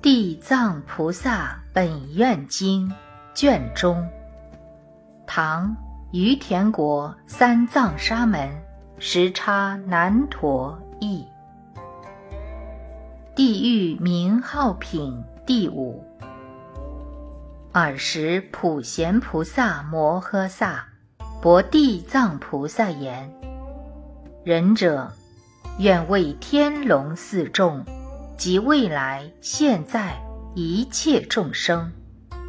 地藏菩萨本愿经卷中，唐于田国三藏沙门时叉难陀译。地狱名号品第五。尔时普贤菩萨摩诃萨博地藏菩萨言：“仁者，愿为天龙四众。”及未来现在一切众生，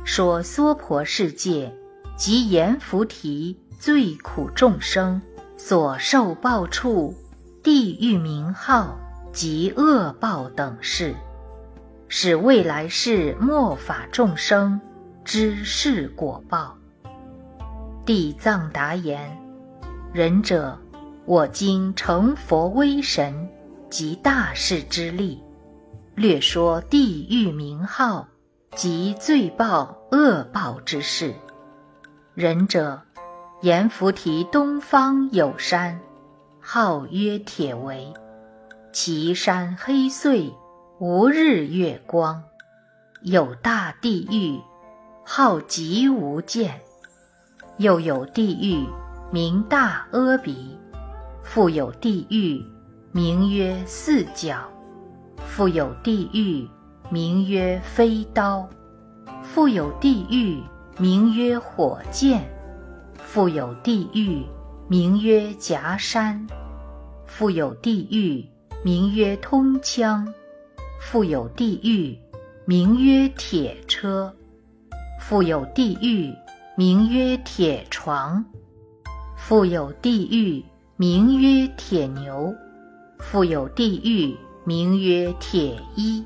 说娑婆世界及阎浮提最苦众生所受报处，地狱名号及恶报等事，使未来世末法众生知是果报。地藏答言：仁者，我今成佛威神及大士之力。略说地狱名号及罪报恶报之事。仁者，阎浮提东方有山，号曰铁围，其山黑邃，无日月光；有大地狱，号极无间；又有地狱名大阿鼻，复有地狱名曰四角。复有地狱，名曰飞刀；复有地狱，名曰火箭；复有地狱，名曰夹山；复有地狱，名曰通枪；复有地狱，名曰铁车；复有地狱，名曰铁床；复有地狱，名曰铁牛；复有地狱。名曰铁衣，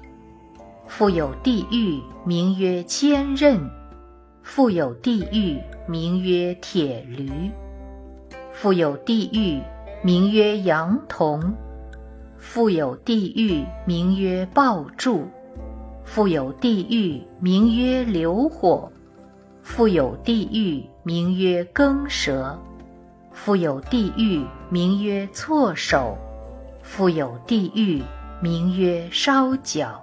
复有地狱名曰千仞，复有地狱名曰铁驴，复有地狱名曰羊童，复有地狱名曰爆柱，复有地狱名曰流火，复有地狱名曰耕蛇，复有地狱名曰错手，复有地狱。名曰烧脚，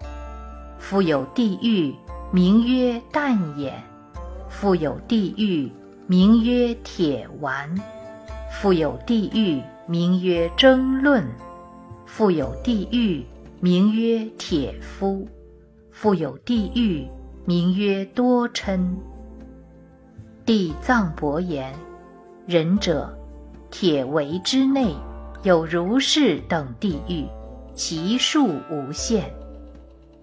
复有地狱；名曰淡眼，复有地狱；名曰铁丸，复有地狱；名曰争论，复有地狱；名曰铁夫，复有地狱；名曰多嗔。地藏伯言：仁者，铁围之内有如是等地狱。其数无限，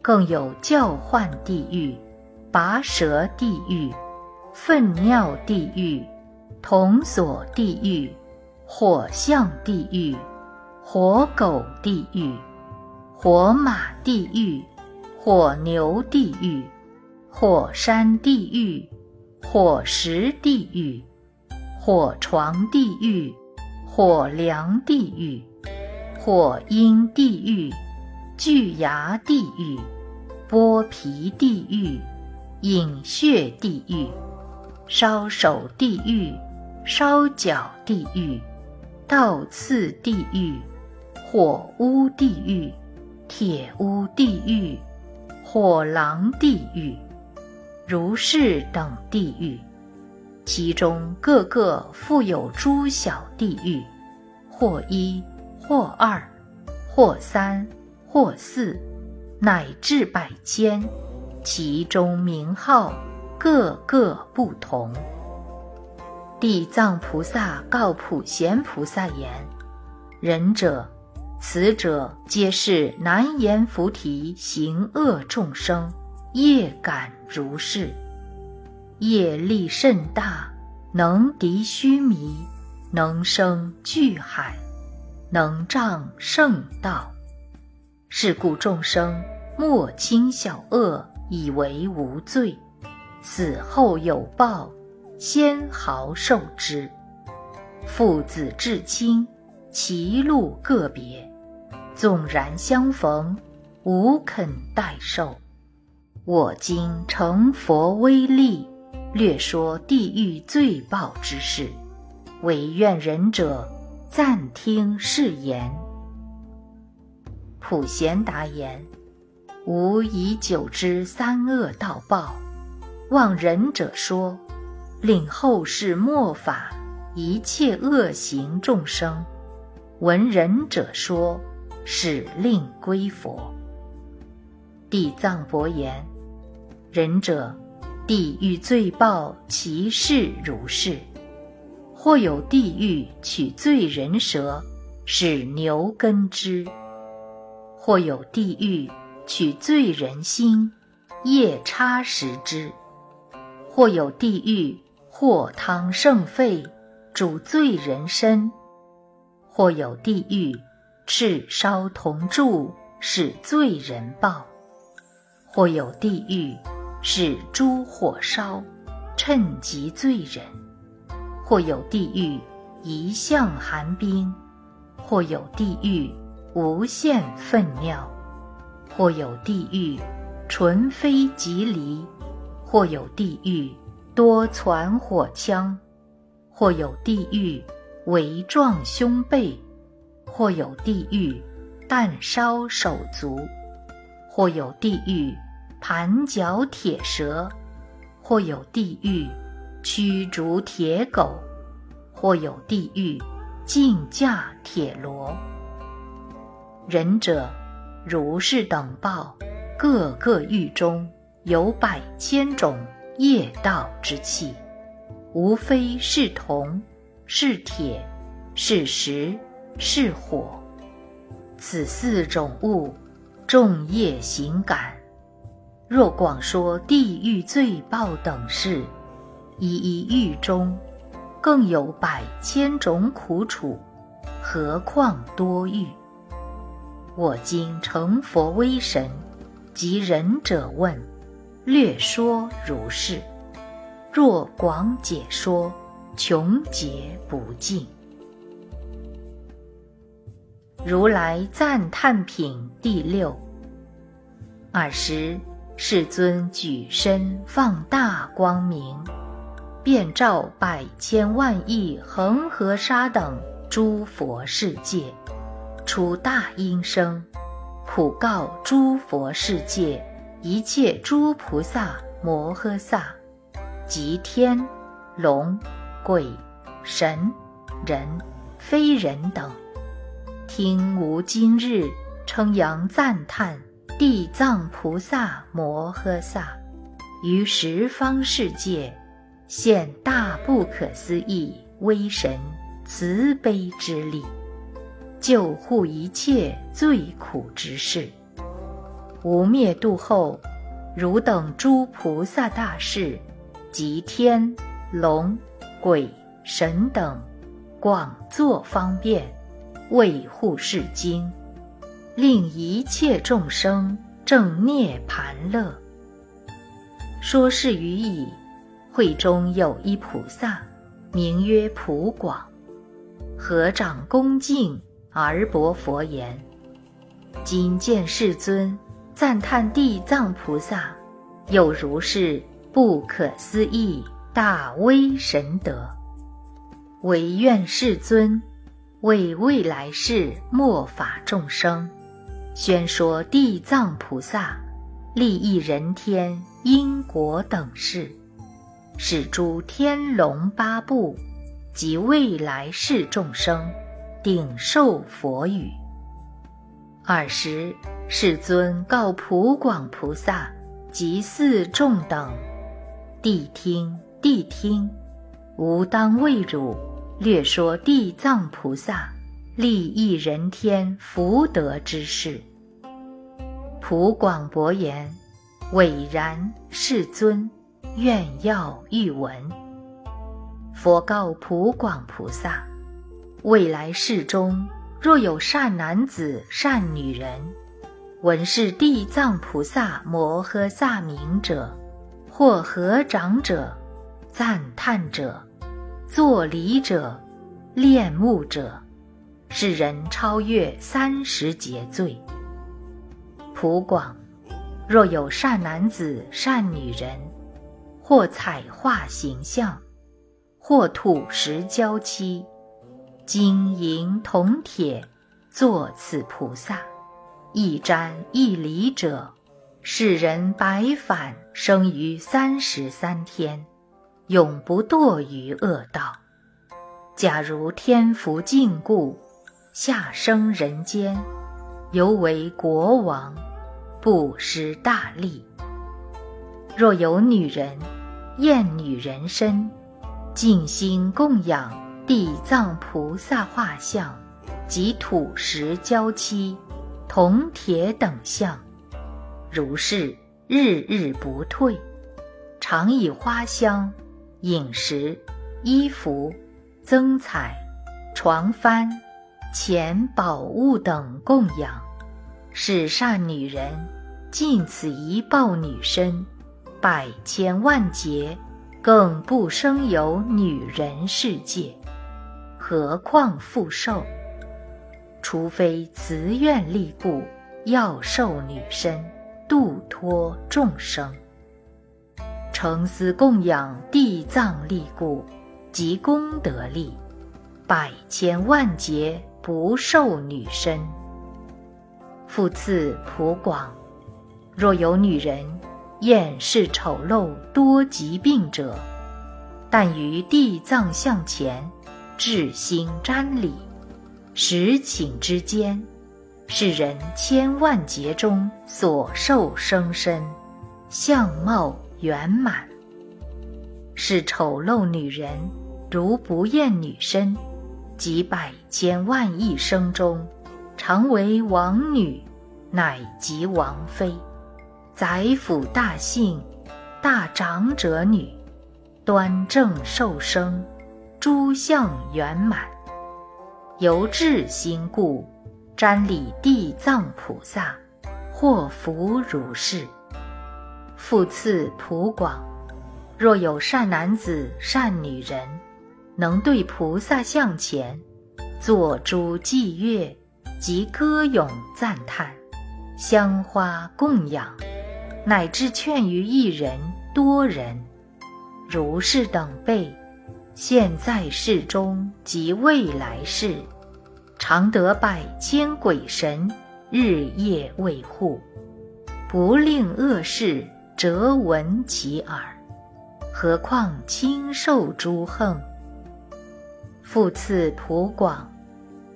更有叫唤地狱、拔舌地狱、粪尿地狱、铜锁地狱、火象地狱、火狗地狱、火马地狱、火牛地狱、火山地狱、火石地狱、火床地狱、火梁地狱。火阴地狱、巨牙地狱、剥皮地狱、饮血地狱、烧手地狱、烧脚地狱、倒刺地狱、火屋地狱、铁屋地狱、火狼地狱，如是等地狱，其中各个复有诸小地狱，或一。或二，或三，或四，乃至百千，其中名号各个不同。地藏菩萨告普贤菩萨言：“仁者，此者皆是难言菩提行恶众生业感如是，业力甚大，能敌须弥，能生巨海。”能障圣道，是故众生莫轻小恶，以为无罪，死后有报，先毫受之。父子至亲，其路个别，纵然相逢，无肯代受。我今成佛威力，略说地狱罪报之事，唯愿仁者。暂听誓言。普贤答言：“吾以久之三恶道报，望仁者说，令后世末法一切恶行众生，闻仁者说，使令归佛。地藏伯言：仁者，地狱罪报其事如是。或有地狱取罪人舌，使牛耕之；或有地狱取罪人心，夜叉食之；或有地狱或汤盛沸，煮罪人身；或有地狱赤烧铜柱，使罪人报；或有地狱使诸火烧，趁及罪人。或有地狱一向寒冰，或有地狱无限粪尿，或有地狱纯非即离，或有地狱多攒火枪，或有地狱围撞胸背，或有地狱弹烧手足，或有地狱盘脚铁蛇，或有地狱。驱逐铁狗，或有地狱竞驾铁罗。仁者，如是等报，各个狱中有百千种业道之气，无非是铜，是铁，是石，是火。此四种物，众业行感。若广说地狱罪报等事。一一狱中，更有百千种苦楚，何况多狱？我今成佛威神，及仁者问，略说如是。若广解说，穷劫不尽。如来赞叹品第六。尔时，世尊举身放大光明。遍照百千万亿恒河沙等诸佛世界，出大音声，普告诸佛世界一切诸菩萨摩诃萨，及天、龙、鬼、神、人、非人等，听吾今日称扬赞叹地藏菩萨摩诃萨，于十方世界。现大不可思议威神慈悲之力，救护一切最苦之事。无灭度后，汝等诸菩萨大士，及天龙鬼神等，广作方便，为护世经，令一切众生正涅盘乐。说是语已。会中有一菩萨，名曰普广，合掌恭敬而薄佛言：“今见世尊赞叹地藏菩萨有如是不可思议大威神德，唯愿世尊为未来世末法众生。宣说地藏菩萨利益人天因果等事。”使诸天龙八部及未来世众生顶受佛语。尔时，世尊告普广菩萨及四众等：“谛听，谛听！吾当为汝略说地藏菩萨利益人天福德之事。”普广博言：“伟然，世尊。”愿要欲闻。佛告普广菩萨：未来世中，若有善男子、善女人，闻是地藏菩萨摩诃萨名者，或合掌者、赞叹者、作礼者、恋慕者，是人超越三十劫罪。普广，若有善男子、善女人。或彩画形象，或土石胶漆，金银铜铁，作此菩萨，一瞻一礼者，世人白返生于三十三天，永不堕于恶道。假如天福尽故，下生人间，犹为国王，不失大利。若有女人厌女人身，静心供养地藏菩萨画像及土石胶漆、铜铁等像，如是日日不退，常以花香、饮食、衣服、增彩、床幡、钱宝物等供养，使善女人尽此一报女身。百千万劫，更不生有女人世界，何况复受？除非慈愿力故，要受女身，度脱众生；诚思供养地藏力故，及功德力，百千万劫不受女身。复次普广，若有女人。厌世丑陋多疾病者，但于地藏像前，至心瞻礼，十顷之间，是人千万劫中所受生身，相貌圆满。是丑陋女人，如不厌女身，即百千万亿生中，常为王女，乃即王妃。宰府大姓，大长者女，端正受生，诸相圆满。由至心故，瞻礼地藏菩萨，获福如是。复次普广，若有善男子、善女人，能对菩萨像前，作诸伎乐及歌咏赞叹，香花供养。乃至劝于一人、多人，如是等辈，现在世中及未来世，常得百千鬼神日夜卫护，不令恶事折闻其耳。何况轻受诸横？复次普广，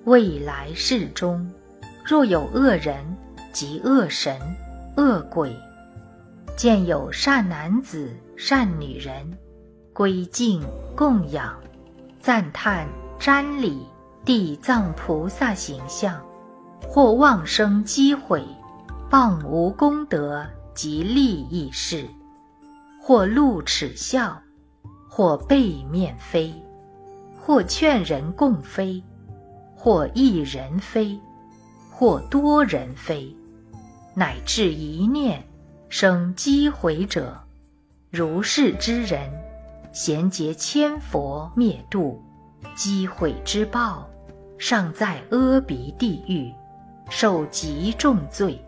未来世中，若有恶人及恶神、恶鬼。见有善男子、善女人，归敬供养、赞叹、瞻礼地藏菩萨形象，或妄生机毁，谤无功德及利益事；或露齿笑，或背面飞，或劝人共飞，或一人飞，或多人飞，乃至一念。生机毁者，如是之人，贤劫千佛灭度，机毁之报，尚在阿鼻地狱，受极重罪。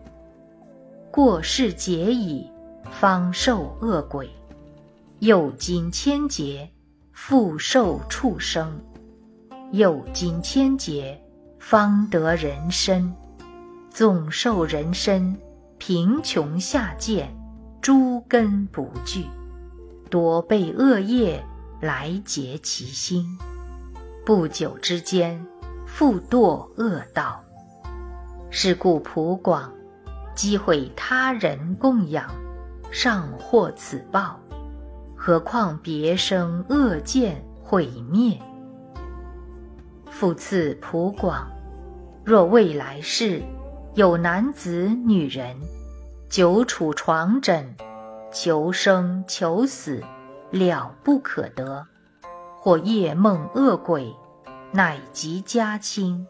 过世劫已，方受恶鬼；又经千劫，复受畜生；又经千劫，方得人身。纵受人身。贫穷下贱，诸根不具，多被恶业来劫其心。不久之间，复堕恶道。是故普广，积毁他人供养，尚获此报，何况别生恶见毁灭？复次普广，若未来世。有男子、女人，久处床枕，求生求死，了不可得；或夜梦恶鬼，乃及家亲；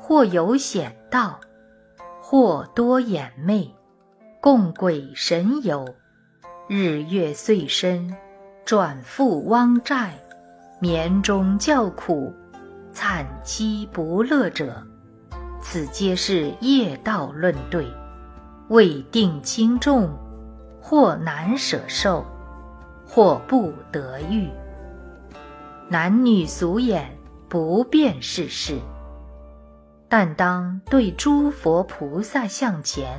或有险道；或多眼魅，共鬼神游，日月岁深，转复汪债，眠中叫苦，惨凄不乐者。此皆是业道论对，未定轻重，或难舍受，或不得遇。男女俗眼不辨世事，但当对诸佛菩萨像前，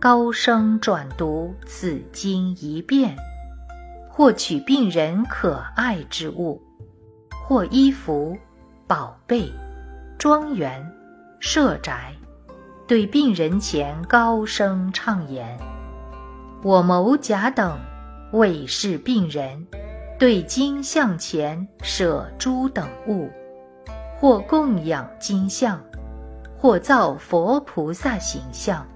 高声转读此经一遍，或取病人可爱之物，或衣服、宝贝、庄园、舍宅，对病人前高声唱言：“我某甲等为是病人，对金像前舍诸等物，或供养金像，或造佛菩萨形象。”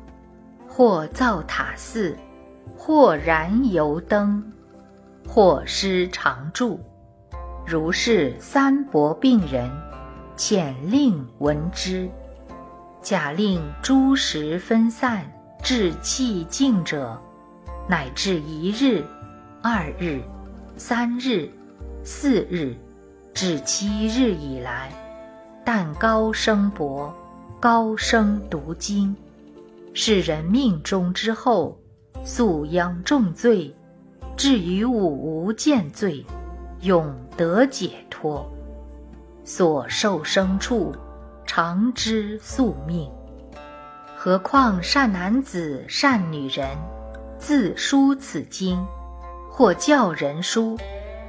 或造塔寺，或燃油灯，或施常住，如是三薄病人，遣令闻之。假令诸时分散，至气静者，乃至一日、二日、三日、四日，至七日以来，但高声薄，高声读经。是人命中之后，素殃重罪，至于五无见罪，永得解脱。所受生处，常知宿命。何况善男子、善女人，自书此经，或教人书，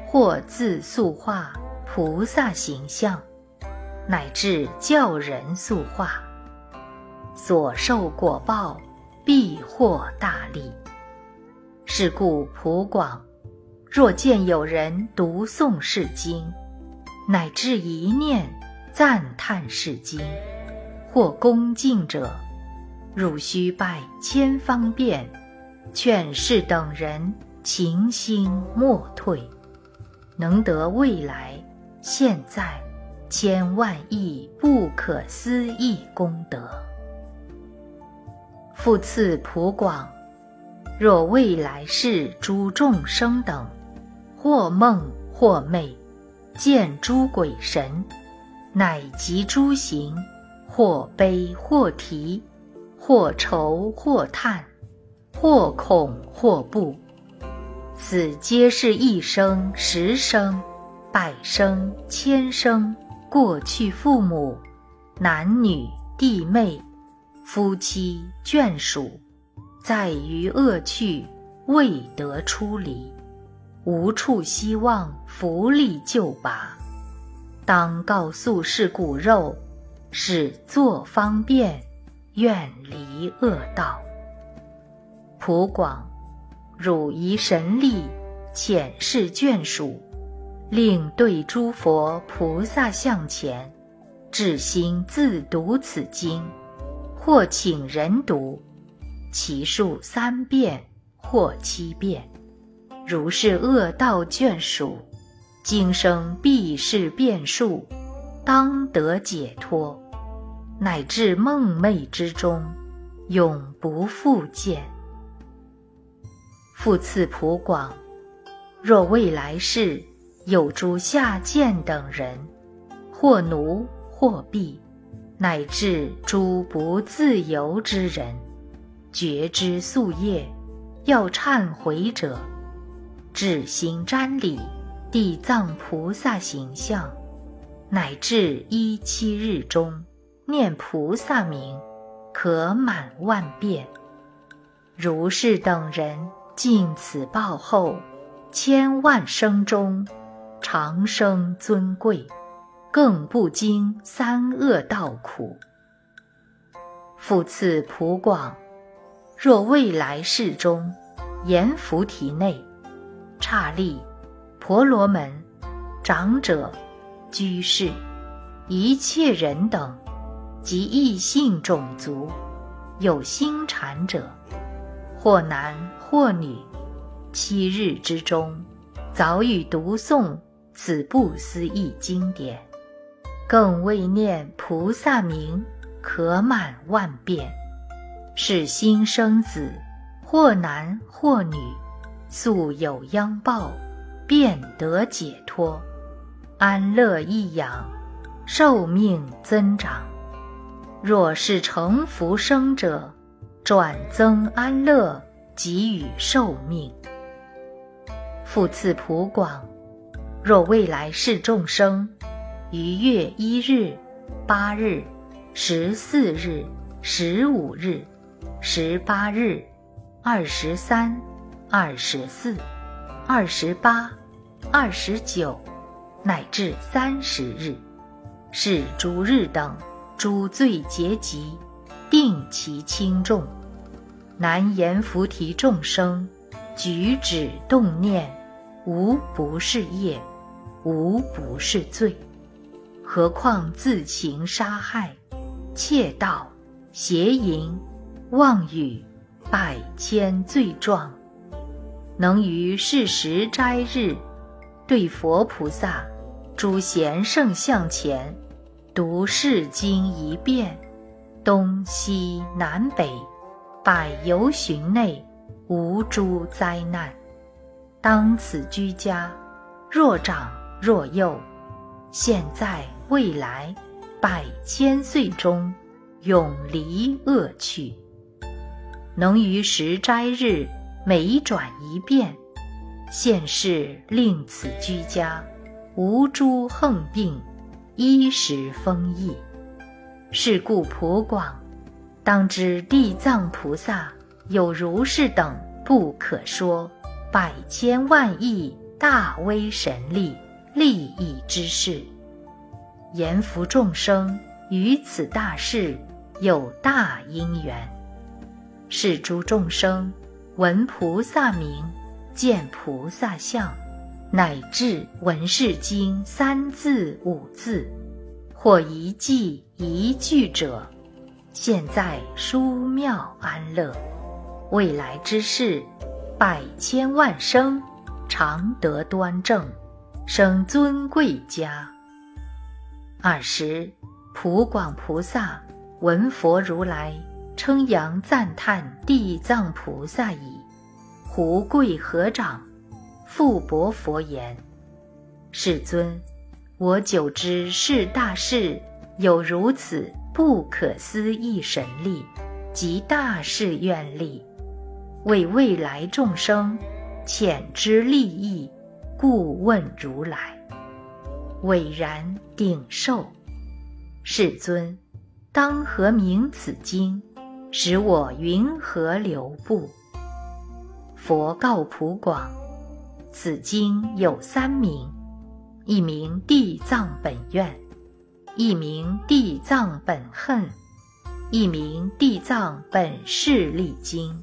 或自塑画菩萨形象，乃至教人塑画。所受果报，必获大利。是故普广，若见有人读诵是经，乃至一念赞叹是经，或恭敬者，汝须拜千方便，劝是等人勤心莫退，能得未来现在千万亿不可思议功德。复次普广，若未来世诸众生等，或梦或寐，见诸鬼神，乃及诸行，或悲或啼，或愁或叹，或恐或怖，此皆是一生、十生、百生、千生过去父母、男女弟妹。夫妻眷属，在于恶趣，未得出离，无处希望福利救拔，当告诉是骨肉，使作方便，远离恶道。普广，汝以神力遣示眷属，令对诸佛菩萨像前，至心自读此经。或请人读，其数三遍或七遍。如是恶道眷属，今生必以是变数，当得解脱，乃至梦寐之中，永不复见。复次普广，若未来世有诸下贱等人，或奴或婢。乃至诸不自由之人，觉知宿业，要忏悔者，至心瞻礼地藏菩萨形象，乃至一七日中念菩萨名，可满万遍。如是等人尽此报后，千万生中长生尊贵。更不经三恶道苦。复次普广，若未来世中，阎浮提内，刹利、婆罗门、长者、居士、一切人等，及异性种族，有心禅者，或男或女，七日之中，早已读诵此不思议经典。更未念菩萨名，可满万遍。是心生子，或男或女，素有殃报，便得解脱，安乐益养，寿命增长。若是成福生者，转增安乐，给予寿命。复次普广，若未来世众生。于月一日、八日、十四日、十五日、十八日、二十三、二十四、二十八、二十九，乃至三十日，是诸日等诸罪结集，定其轻重。难言菩提众生举止动念，无不是业，无不是罪。何况自行杀害、窃盗、邪淫、妄语。百千罪状，能于是时斋日，对佛菩萨、诸贤圣像前，读是经一遍，东西南北，百由旬内，无诸灾难。当此居家，若长若幼，现在未来，百千岁中，永离恶趣。能于时斋日每转一变，现世令此居家无诸横病，衣食丰溢。是故普广，当知地藏菩萨有如是等不可说百千万亿大威神力利益之事，言福众生于此大事有大因缘。是诸众生闻菩萨名，见菩萨相，乃至闻是经三字五字，或一记一句者，现在殊妙安乐。未来之事，百千万生常得端正，生尊贵家。尔时，普广菩萨闻佛如来。称扬赞叹地藏菩萨已，胡贵合掌，复薄佛言：“世尊，我久知是大事有如此不可思议神力及大事愿力，为未来众生浅知利益，故问如来。伟然顶受，世尊，当何名此经？”使我云何流布？佛告普广：此经有三名，一名地藏本愿，一名地藏本恨，一名地藏本誓力经。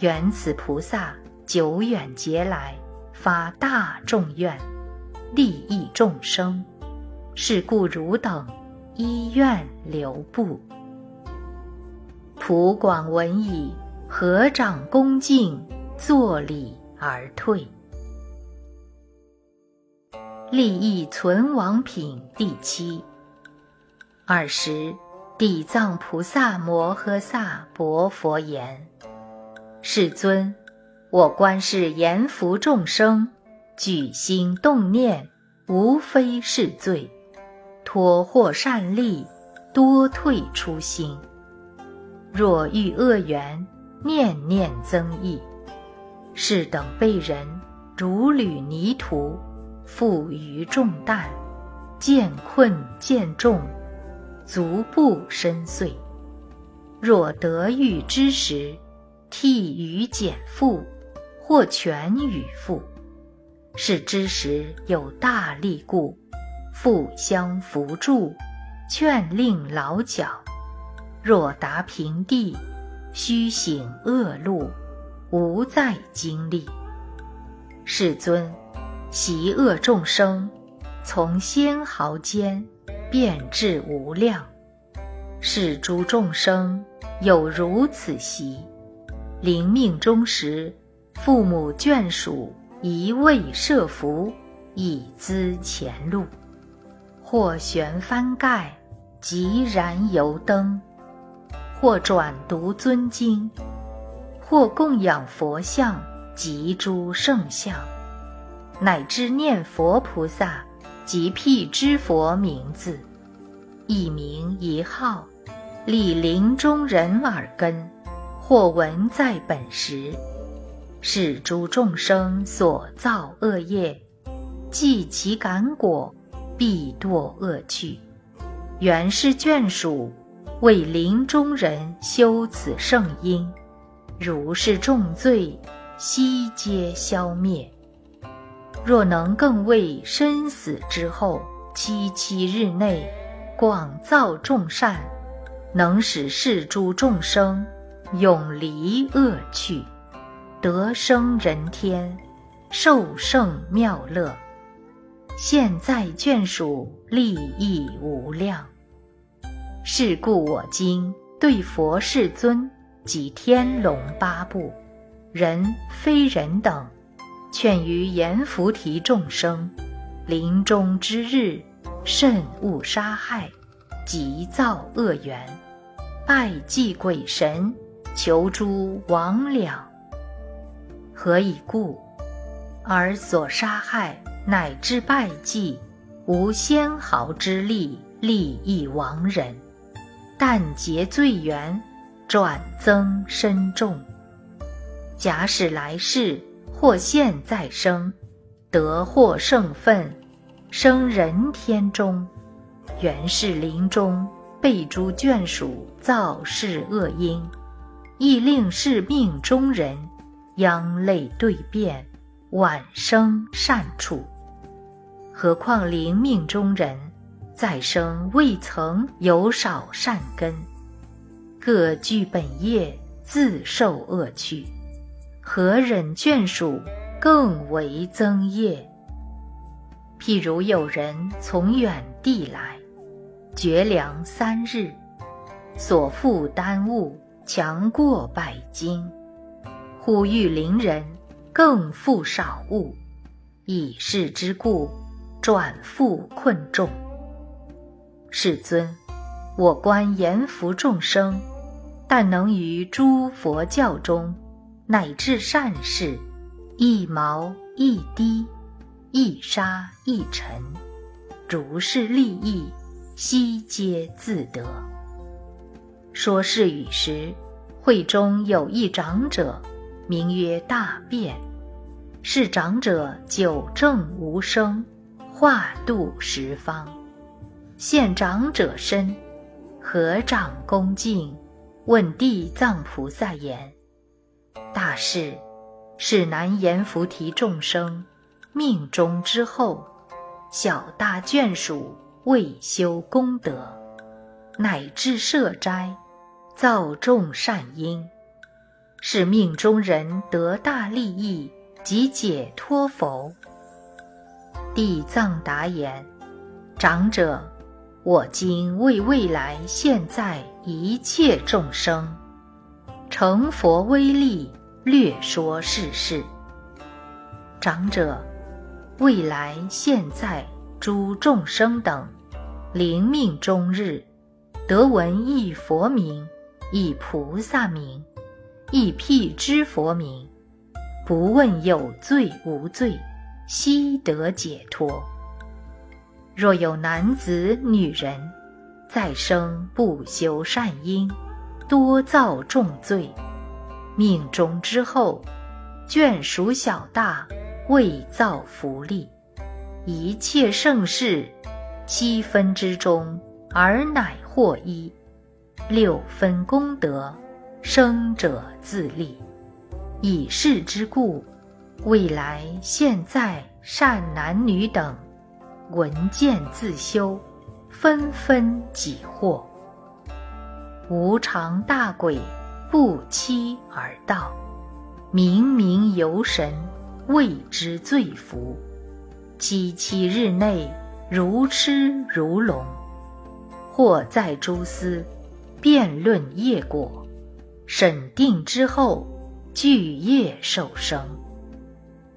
缘此菩萨久远劫来发大众愿，利益众生，是故汝等依愿留步。普广闻已，合掌恭敬，作礼而退。利益存亡品第七。尔时，地藏菩萨摩诃萨薄佛言：“世尊，我观世言福众生，举心动念，无非是罪，托获善利，多退初心。”若遇恶缘，念念增益，是等被人如履泥土，负于重担，渐困渐重，足不深邃。若得遇之时，替予减负，或全与负，是之时有大力故，互相扶助，劝令老脚。若达平地，须行恶路，无再经历。世尊，习恶众生，从仙毫间，变至无量。是诸众生有如此习，临命终时，父母眷属一味设伏，以资前路。或悬幡盖，即燃油灯。或转读尊经，或供养佛像及诸圣像，乃至念佛菩萨及辟支佛名字，一名一号，立林中人耳根，或闻在本时，是诸众生所造恶业，即其感果，必堕恶趣。原是眷属。为林中人修此圣因，如是重罪，悉皆消灭。若能更为生死之后七七日内，广造众善，能使世诸众生永离恶趣，得生人天，受胜妙乐。现在眷属利益无量。是故我今对佛世尊及天龙八部、人非人等，劝于阎浮提众生，临终之日，慎勿杀害，急造恶缘，拜祭鬼神，求诸魍魉。何以故？而所杀害。乃至拜祭，无纤毫之力利益亡人，但结罪缘，转增深重。假使来世或现在生，得获圣分，生人天中，原是临终被诸眷属造事恶因，亦令是命中人殃泪对变，晚生善处。何况临命中人，再生未曾有少善根，各具本业，自受恶趣，何忍眷属更为增业？譬如有人从远地来，绝粮三日，所负担物强过百斤，忽遇邻人，更负少物，以是之故。转复困众，世尊，我观阎浮众生，但能于诸佛教中，乃至善事，一毛一滴，一沙一尘，如是利益，悉皆自得。说是语时，会中有一长者，名曰大辩，是长者久正无生。化度十方，现长者身，合掌恭敬，问地藏菩萨言：“大士，是南阎浮提众生命中之后，小大眷属未修功德，乃至设斋，造众善因，是命中人得大利益及解脱否？”地藏答言：“长者，我今为未来现在一切众生，成佛威力，略说世事。长者，未来现在诸众生等，临命终日，得闻一佛名，一菩萨名，一辟支佛名，不问有罪无罪。”悉得解脱。若有男子、女人，再生不修善因，多造重罪，命中之后，眷属小大，未造福利，一切盛世，七分之中，而乃获一，六分功德，生者自立，以是之故。未来现在善男女等，闻见自修，纷纷己获。无常大鬼不期而到，冥冥游神为之罪福。七七日内如痴如聋，或在诸司辩论业果，审定之后具业受生。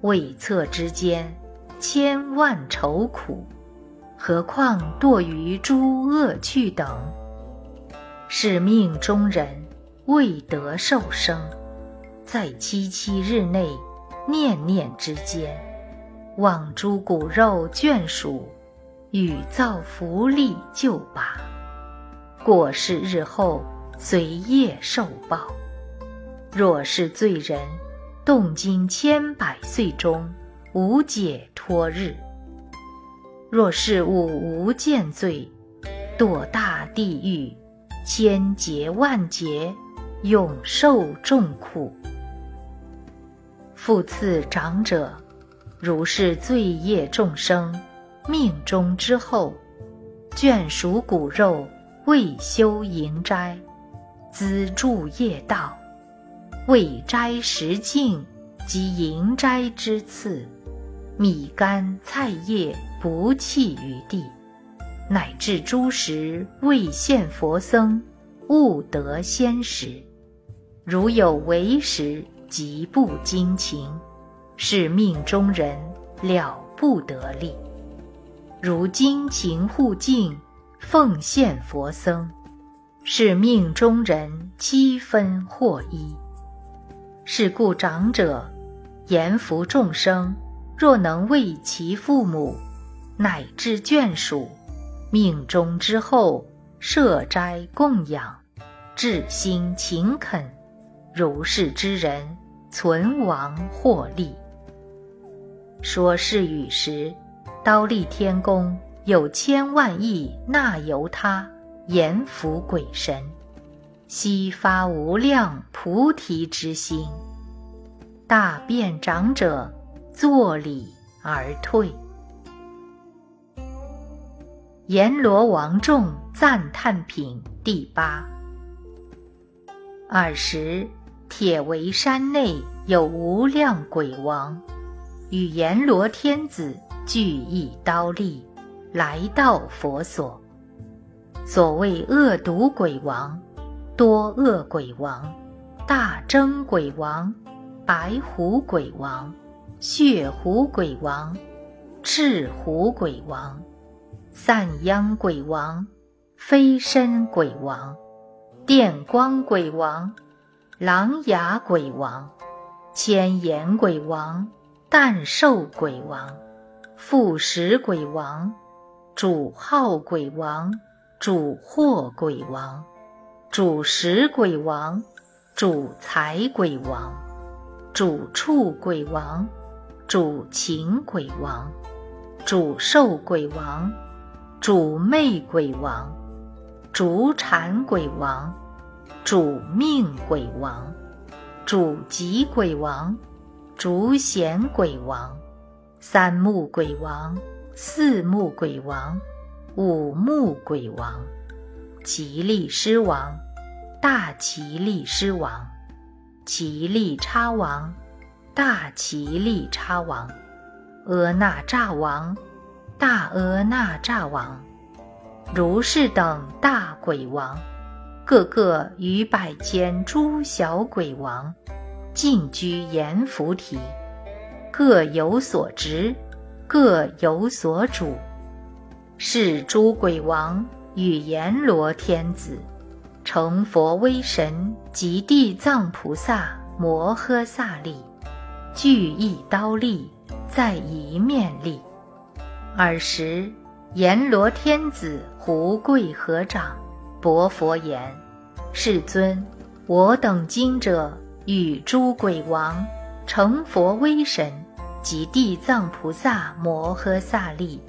未测之间，千万愁苦，何况堕于诸恶趣等？是命中人未得受生，在七七日内，念念之间，望诸骨肉眷属，与造福利就拔。过世日后，随业受报。若是罪人。动经千百岁中，无解脱日。若是吾无间罪，堕大地狱，千劫万劫，永受众苦。复次长者，如是罪业众生，命中之后，眷属骨肉，未修营斋，资助业道，未斋食净及营斋之次，米干菜叶不弃于地，乃至诸食未现佛僧，勿得先食。如有为食。极不精勤，是命中人了不得力。如精勤护净，奉献佛僧，是命中人七分获一。是故长者言福众生，若能为其父母乃至眷属，命中之后设斋供养，至心勤恳。如是之人，存亡获利。说是语时，刀立天宫有千万亿那由他阎浮鬼神，悉发无量菩提之心，大便长者作礼而退。阎罗王众赞叹品第八。尔时。铁围山内有无量鬼王，与阎罗天子俱一刀立，来到佛所。所谓恶毒鬼王、多恶鬼王、大争鬼王、白虎鬼王、血狐鬼王、赤狐鬼王、散殃鬼王、飞身鬼王、电光鬼王。狼牙鬼王、千眼鬼王、诞寿鬼王、复食鬼王、主号鬼王、主祸鬼王、主食鬼王、主财鬼王、主畜鬼王、主情鬼王、主寿鬼王、主魅鬼王、主产鬼王。主命鬼王，主吉鬼王，主显鬼王，三目鬼王，四目鬼王，五目鬼王，吉利狮王，大吉利狮王，吉利叉王，大吉利叉王，阿那吒王，大阿那吒王，如是等大鬼王。个个与百千诸小鬼王，尽居阎浮提，各有所职，各有所主。是诸鬼王与阎罗天子，成佛威神及地藏菩萨摩诃萨力，俱一刀立，在一面立。尔时，阎罗天子胡跪合掌。薄佛言：“世尊，我等今者与诸鬼王成佛威神及地藏菩萨摩诃萨力，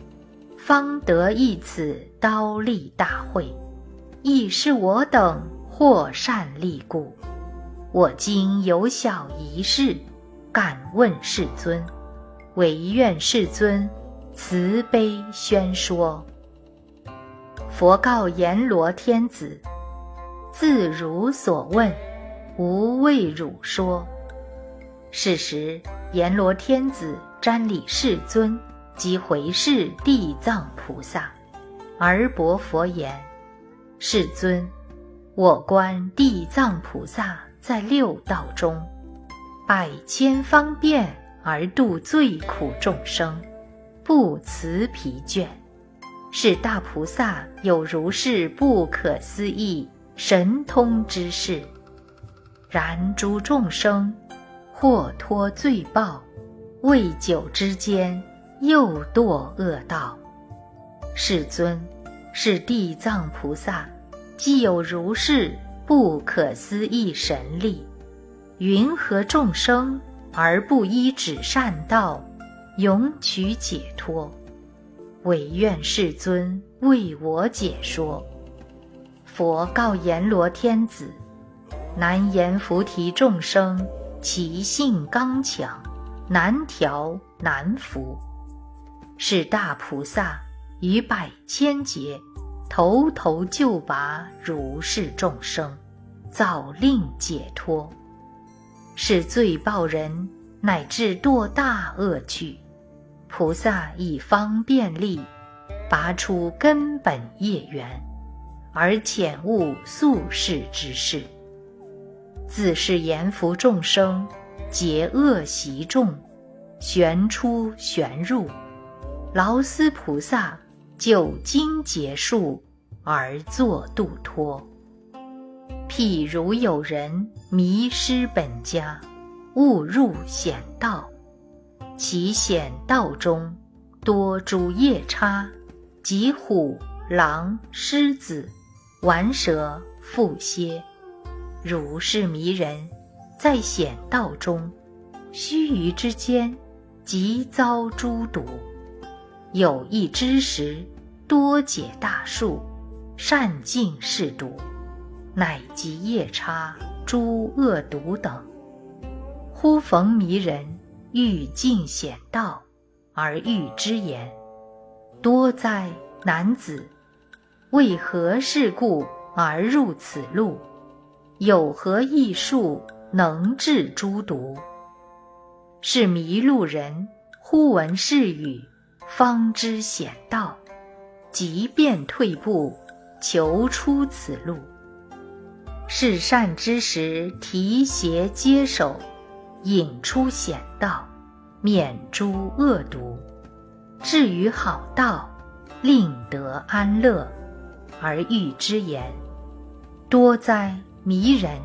方得一此刀立大会，亦是我等获善利故。我今有小一事，敢问世尊，唯愿世尊慈悲宣说。”佛告阎罗天子：“自汝所问，吾为汝说。”是时，阎罗天子瞻礼世尊，即回视地藏菩萨，而薄佛言：“世尊，我观地藏菩萨在六道中，百千方便而度最苦众生，不辞疲倦。”是大菩萨有如是不可思议神通之事，然诸众生或脱罪报，未久之间又堕恶道。世尊，是地藏菩萨既有如是不可思议神力，云何众生而不依止善道，永取解脱？唯愿世尊为我解说。佛告阎罗天子：“难言菩提众生，其性刚强，难调难服。是大菩萨于百千劫，头头救拔如是众生，早令解脱。是罪报人乃至堕大恶趣，菩萨以方便力，拔出根本业缘，而遣悟宿世之事。自是言服众生，结恶习众，旋出旋入，劳思菩萨就经结束而作度脱。譬如有人迷失本家，误入险道，其险道中多诸夜叉，及虎、狼、狮子、顽蛇、蝮蝎，如是迷人，在险道中，须臾之间，即遭诸毒。有一之时，多解大树，善尽是毒。乃及夜叉、诸恶毒等，忽逢迷人，欲尽险道，而欲之言：“多哉，男子！为何事故而入此路？有何异术能治诸毒？”是迷路人忽闻是语，方知险道，即便退步，求出此路。是善之时，提携接手，引出险道，免诸恶毒，至于好道，令得安乐，而欲之言，多哉迷人！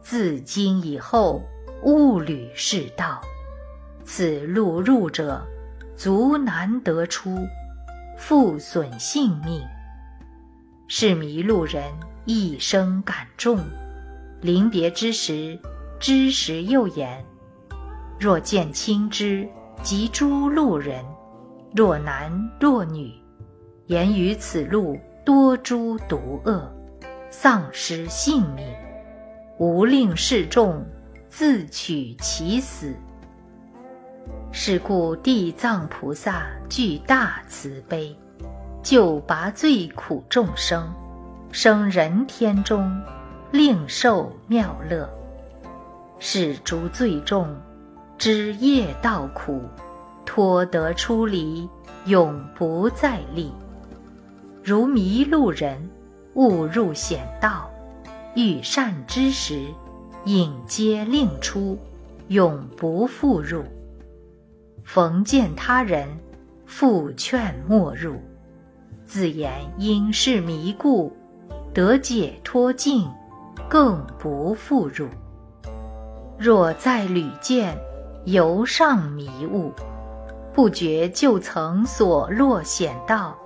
自今以后，勿履是道，此路入者，足难得出，复损性命。是迷路人。一生感重，临别之时，知时又言：若见亲之及诸路人，若男若女，言于此路多诸毒恶，丧失性命，无令示众，自取其死。是故地藏菩萨具大慈悲，救拔罪苦众生。生人天中，令受妙乐。是诸罪众，知业道苦，脱得出离，永不再历。如迷路人，误入险道，遇善之时，引接令出，永不复入。逢见他人，复劝莫入，自言因是迷故。得解脱境，更不复入。若再屡见，犹尚迷雾，不觉就曾所落险道，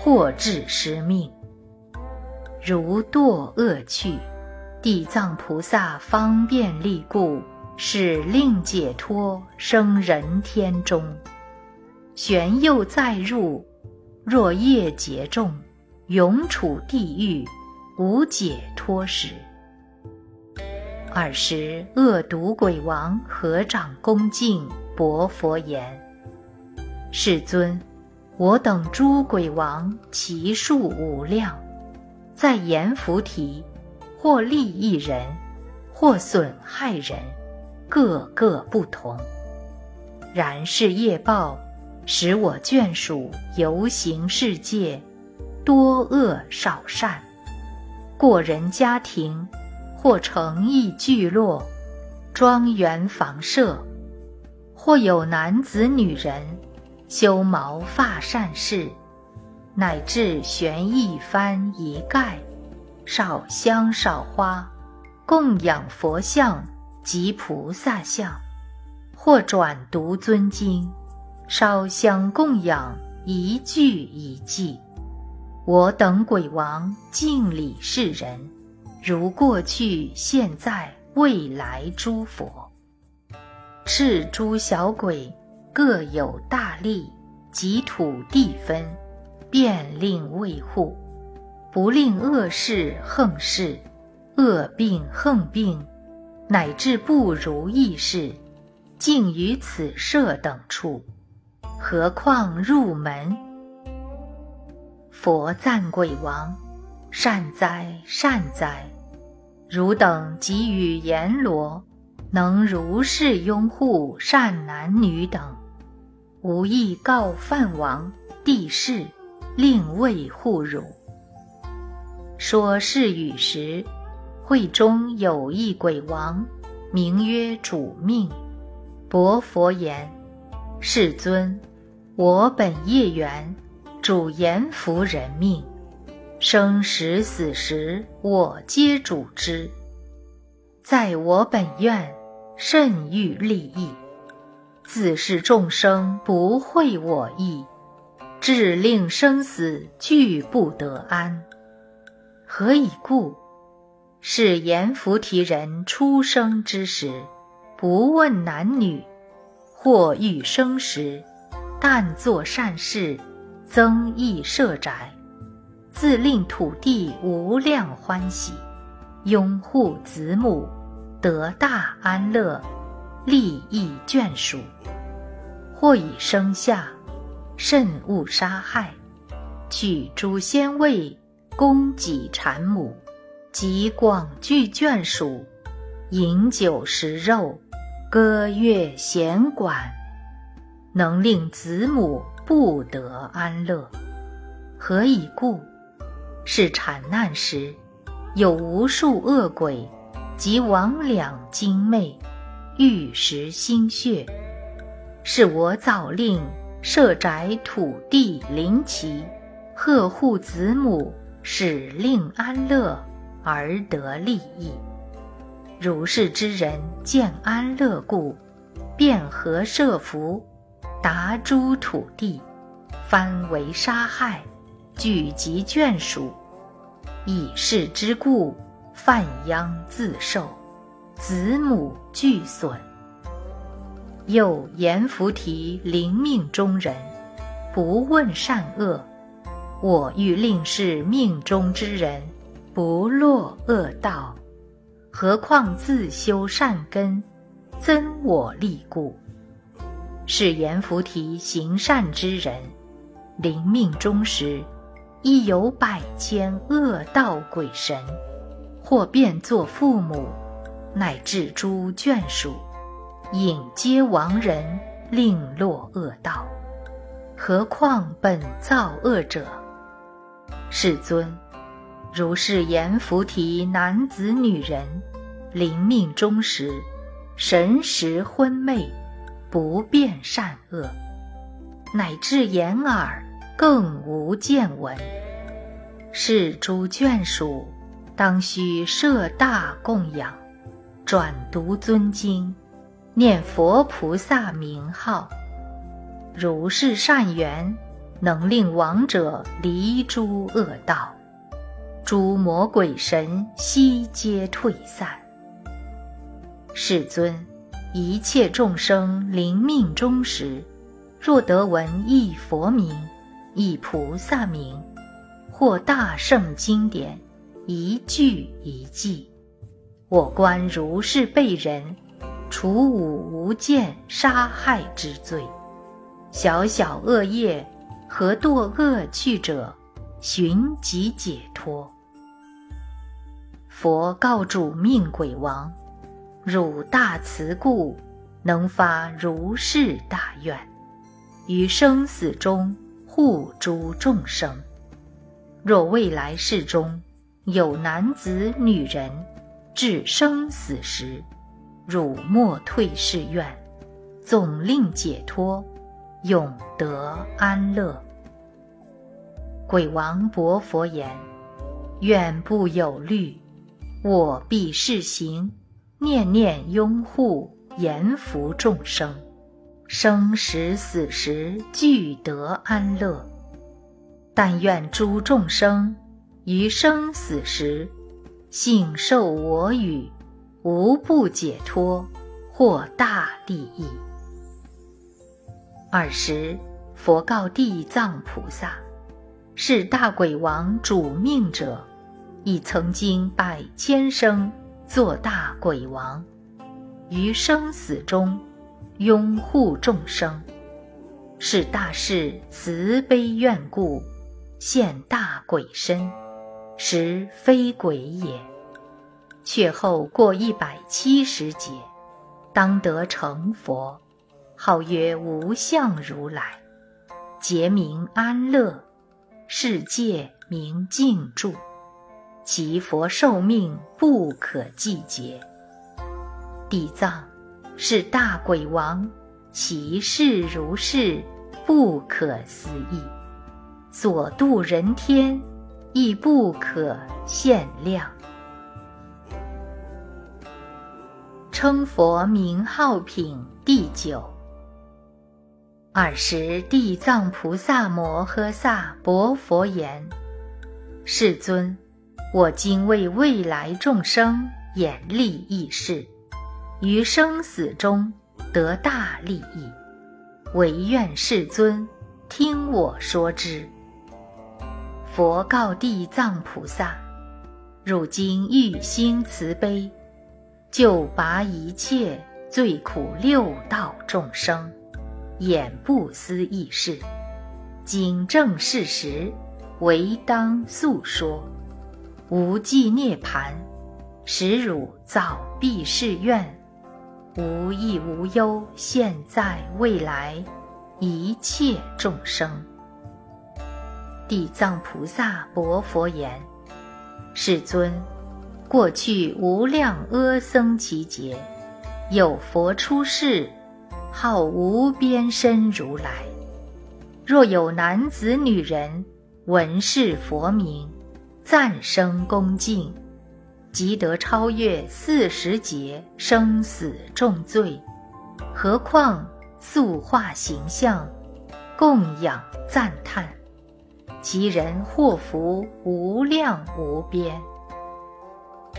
或致失命。如堕恶趣，地藏菩萨方便力故，使令解脱生人天中。玄又再入，若业劫重。永处地狱，无解脱时。尔时恶毒鬼王合掌恭敬，薄佛言：“世尊，我等诸鬼王其数无量，在阎浮提，或利益人，或损害人，各个不同。然是业报，使我眷属游行世界。”多恶少善，过人家庭，或诚意聚落、庄园房舍，或有男子女人修毛发善事，乃至悬一幡一盖，少香少花，供养佛像及菩萨像，或转读尊经，烧香供养一句一记。我等鬼王敬礼世人，如过去、现在、未来诸佛，是诸小鬼各有大力及土地分，便令卫护，不令恶事横事，恶病横病，乃至不如意事，尽于此舍等处，何况入门？佛赞鬼王：善哉善哉！汝等给予阎罗，能如是拥护善男女等，无意告梵王、帝释，令为护汝。说是语时，会中有一鬼王，名曰主命。薄佛言：“世尊，我本业缘，主阎福人命。”生时死时，我皆主之。在我本愿，甚欲利益，自是众生不会我意，致令生死俱不得安。何以故？是阎浮提人出生之时，不问男女，或欲生时，但作善事，增益舍宅。自令土地无量欢喜，拥护子母，得大安乐，利益眷属。或以生下，慎勿杀害，取诸仙位，供给产母，及广聚眷属，饮酒食肉，歌乐弦管，能令子母不得安乐。何以故？是产难时，有无数恶鬼及魍魉精魅，欲食心血。是我早令设宅土地灵旗，呵护子母，使令安乐而得利益。如是之人见安乐故，便合设福，达诸土地，翻为杀害。聚集眷属，以是之故，犯殃自受，子母俱损。又阎浮提临命中人，不问善恶，我欲令是命中之人不落恶道，何况自修善根，增我力故？是阎浮提行善之人，临命终时。亦有百千恶道鬼神，或变作父母，乃至诸眷属，引接亡人，令落恶道。何况本造恶者？世尊，如是言菩提男子女人，临命终时，神识昏昧，不辨善恶，乃至眼耳。更无见闻，是诸眷属，当须设大供养，转读尊经，念佛菩萨名号。如是善缘，能令亡者离诸恶道，诸魔鬼神悉皆退散。世尊，一切众生临命终时，若得闻一佛名。以菩萨名，或大圣经典，一句一记，我观如是被人，除五无间杀害之罪，小小恶业，何堕恶趣者，寻即解脱。佛告主命鬼王：汝大慈故，能发如是大愿，于生死中。护诸众生，若未来世中有男子女人，至生死时，汝莫退誓愿，总令解脱，永得安乐。鬼王薄佛言：愿不有虑，我必试行，念念拥护，严福众生。生时死时俱得安乐，但愿诸众生于生死时，幸受我语，无不解脱，获大利益。尔时，佛告地藏菩萨：“是大鬼王主命者，亦曾经百千生做大鬼王，于生死中拥护众生，是大士慈悲愿故，现大鬼身，实非鬼也。却后过一百七十劫，当得成佛，号曰无相如来，劫名安乐，世界名净住，其佛寿命不可计劫。地藏是大鬼王，其事如是，不可思议，所度人天亦不可限量。称佛名号品第九。尔时地藏菩萨摩诃萨薄佛言：“世尊，我今为未来众生演利益事，于生死中得大利益，唯愿世尊听我说之。”佛告地藏菩萨：“汝今欲心慈悲。”救拔一切罪苦六道众生，演不思议事，谨正事实，唯当诉说。无记涅盘，使汝早毕誓愿，无益无忧，现在未来一切众生。地藏菩萨薄佛言：“世尊。”过去无量阿僧祇劫，有佛出世，号无边身如来。若有男子女人闻是佛名，赞声恭敬，即得超越四十劫生死重罪。何况塑化形象，供养赞叹，其人祸福无量无边。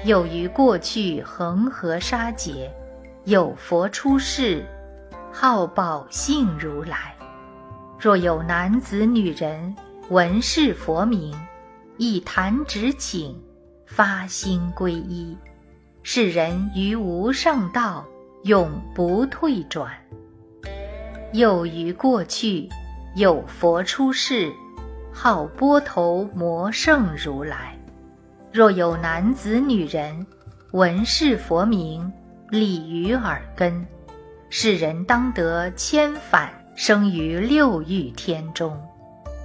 有于过去恒河沙劫，有佛出世，号宝性如来。若有男子女人闻是佛名，一弹指请，发心皈依，是人于无上道永不退转。又于过去有佛出世，号波头摩圣如来。若有男子女人闻是佛名，礼于耳根，是人当得千返生于六欲天中。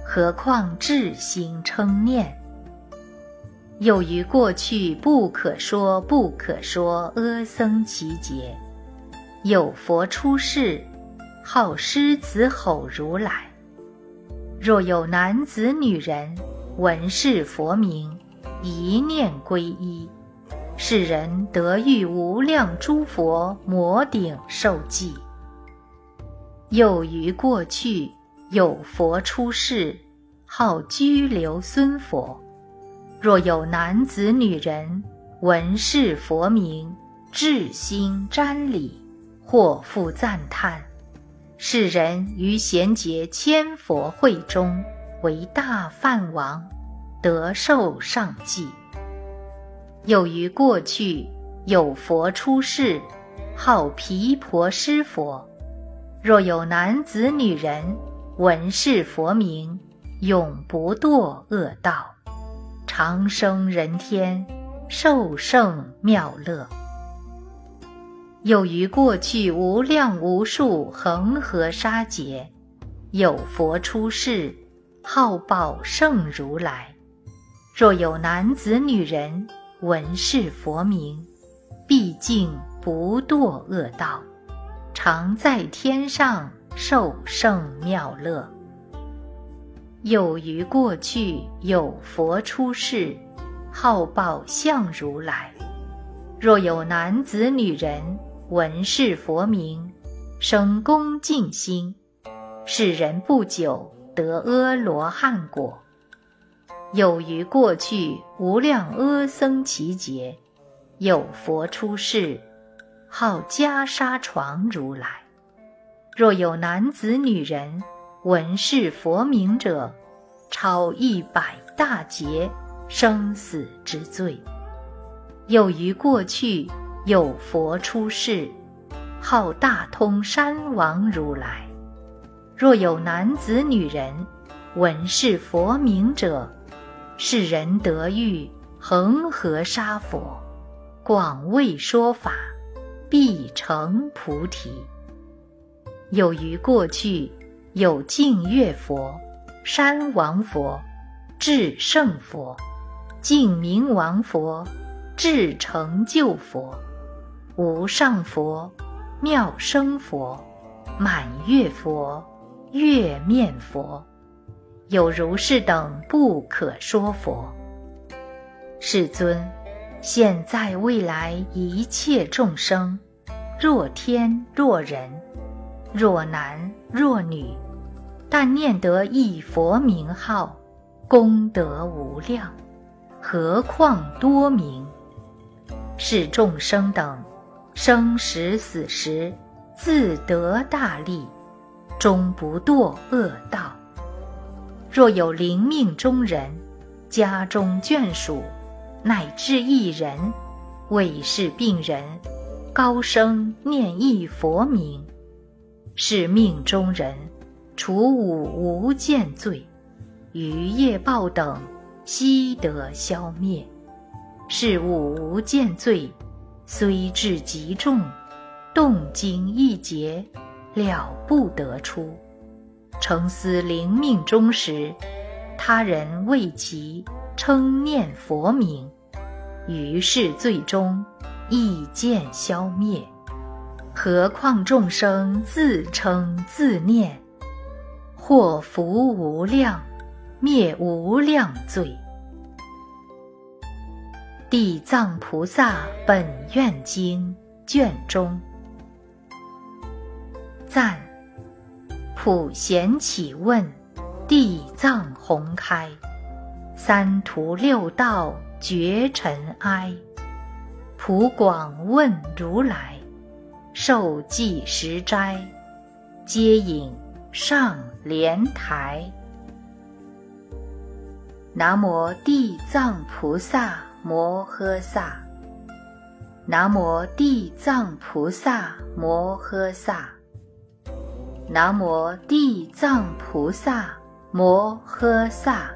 何况至心称念？又于过去不可说不可说阿僧祇劫，有佛出世，号狮子吼如来。若有男子女人闻是佛名，一念皈依，是人得遇无量诸佛摩顶受记。又于过去有佛出世，号居留孙佛。若有男子女人闻是佛名，至心瞻礼，或复赞叹，是人于贤劫千佛会中为大梵王。得受上记。又于过去有佛出世，号毗婆尸佛。若有男子女人闻是佛名，永不堕恶道，长生人天，受胜妙乐。又于过去无量无数恒河沙劫，有佛出世，号宝胜如来。若有男子女人闻是佛名，毕竟不堕恶道，常在天上受胜妙乐。有于过去有佛出世，号宝相如来。若有男子女人闻是佛名，生恭敬心，是人不久得阿罗汉果。有于过去无量阿僧祇劫，有佛出世，号袈裟床如来。若有男子女人闻是佛名者，超一百大劫生死之罪。又于过去有佛出世，号大通山王如来。若有男子女人闻是佛名者，是人得遇恒河沙佛，广为说法，必成菩提。又于过去有净月佛、山王佛、至圣佛、净明王佛。至成就佛、无上佛、妙生佛、满月佛、月面佛，有如是等不可说佛。世尊，现在未来一切众生，若天若人，若男若女，但念得一佛名号，功德无量，何况多名？是众生等，生时死时，自得大利，终不堕恶道。若有灵命中人，家中眷属，乃至一人，为是病人，高声念一佛名，是命中人，除五无间罪，余业报等，悉得消灭。是物无见罪，虽至极重，动经一劫，了不得出。诚思灵命中时，他人为其称念佛名，于是最终亦见消灭。何况众生自称自念，祸福无量，灭无量罪。《地藏菩萨本愿经》卷中赞：普贤起问，地藏宏开，三途六道绝尘埃。普广问如来，受记十斋，接引上莲台。南无地藏菩萨。摩诃萨，南无地藏菩萨摩诃萨，南无地藏菩萨摩诃萨。